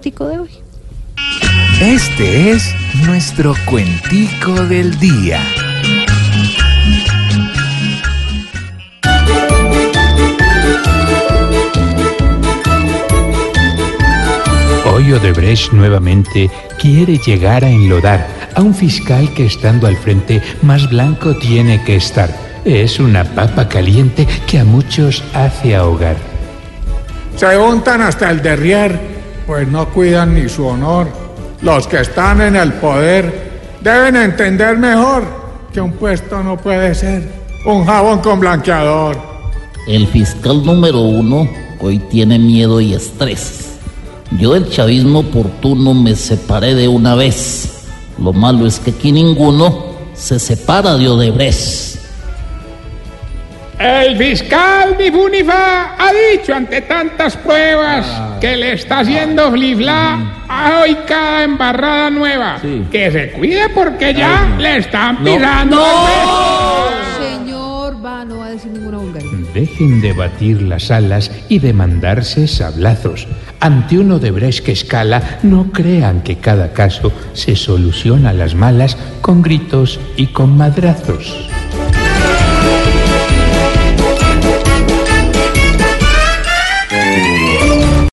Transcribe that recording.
cuentico de hoy. Este es nuestro cuentico del día. Hoy Odebrecht nuevamente quiere llegar a enlodar a un fiscal que estando al frente más blanco tiene que estar. Es una papa caliente que a muchos hace ahogar. Se untan hasta el derrier, pues no cuidan ni su honor. Los que están en el poder deben entender mejor que un puesto no puede ser un jabón con blanqueador. El fiscal número uno hoy tiene miedo y estrés. Yo del chavismo oportuno me separé de una vez. Lo malo es que aquí ninguno se separa de Odebrecht. El fiscal Bifunifa dicho ante tantas pruebas que le está haciendo flifla a hoy cada embarrada nueva. Que se cuide porque ya le están pisando. el Señor, va, no va a decir ninguna vulgaridad. Dejen de batir las alas y de mandarse sablazos. Ante un Odebrecht que escala, no crean que cada caso se soluciona a las malas con gritos y con madrazos.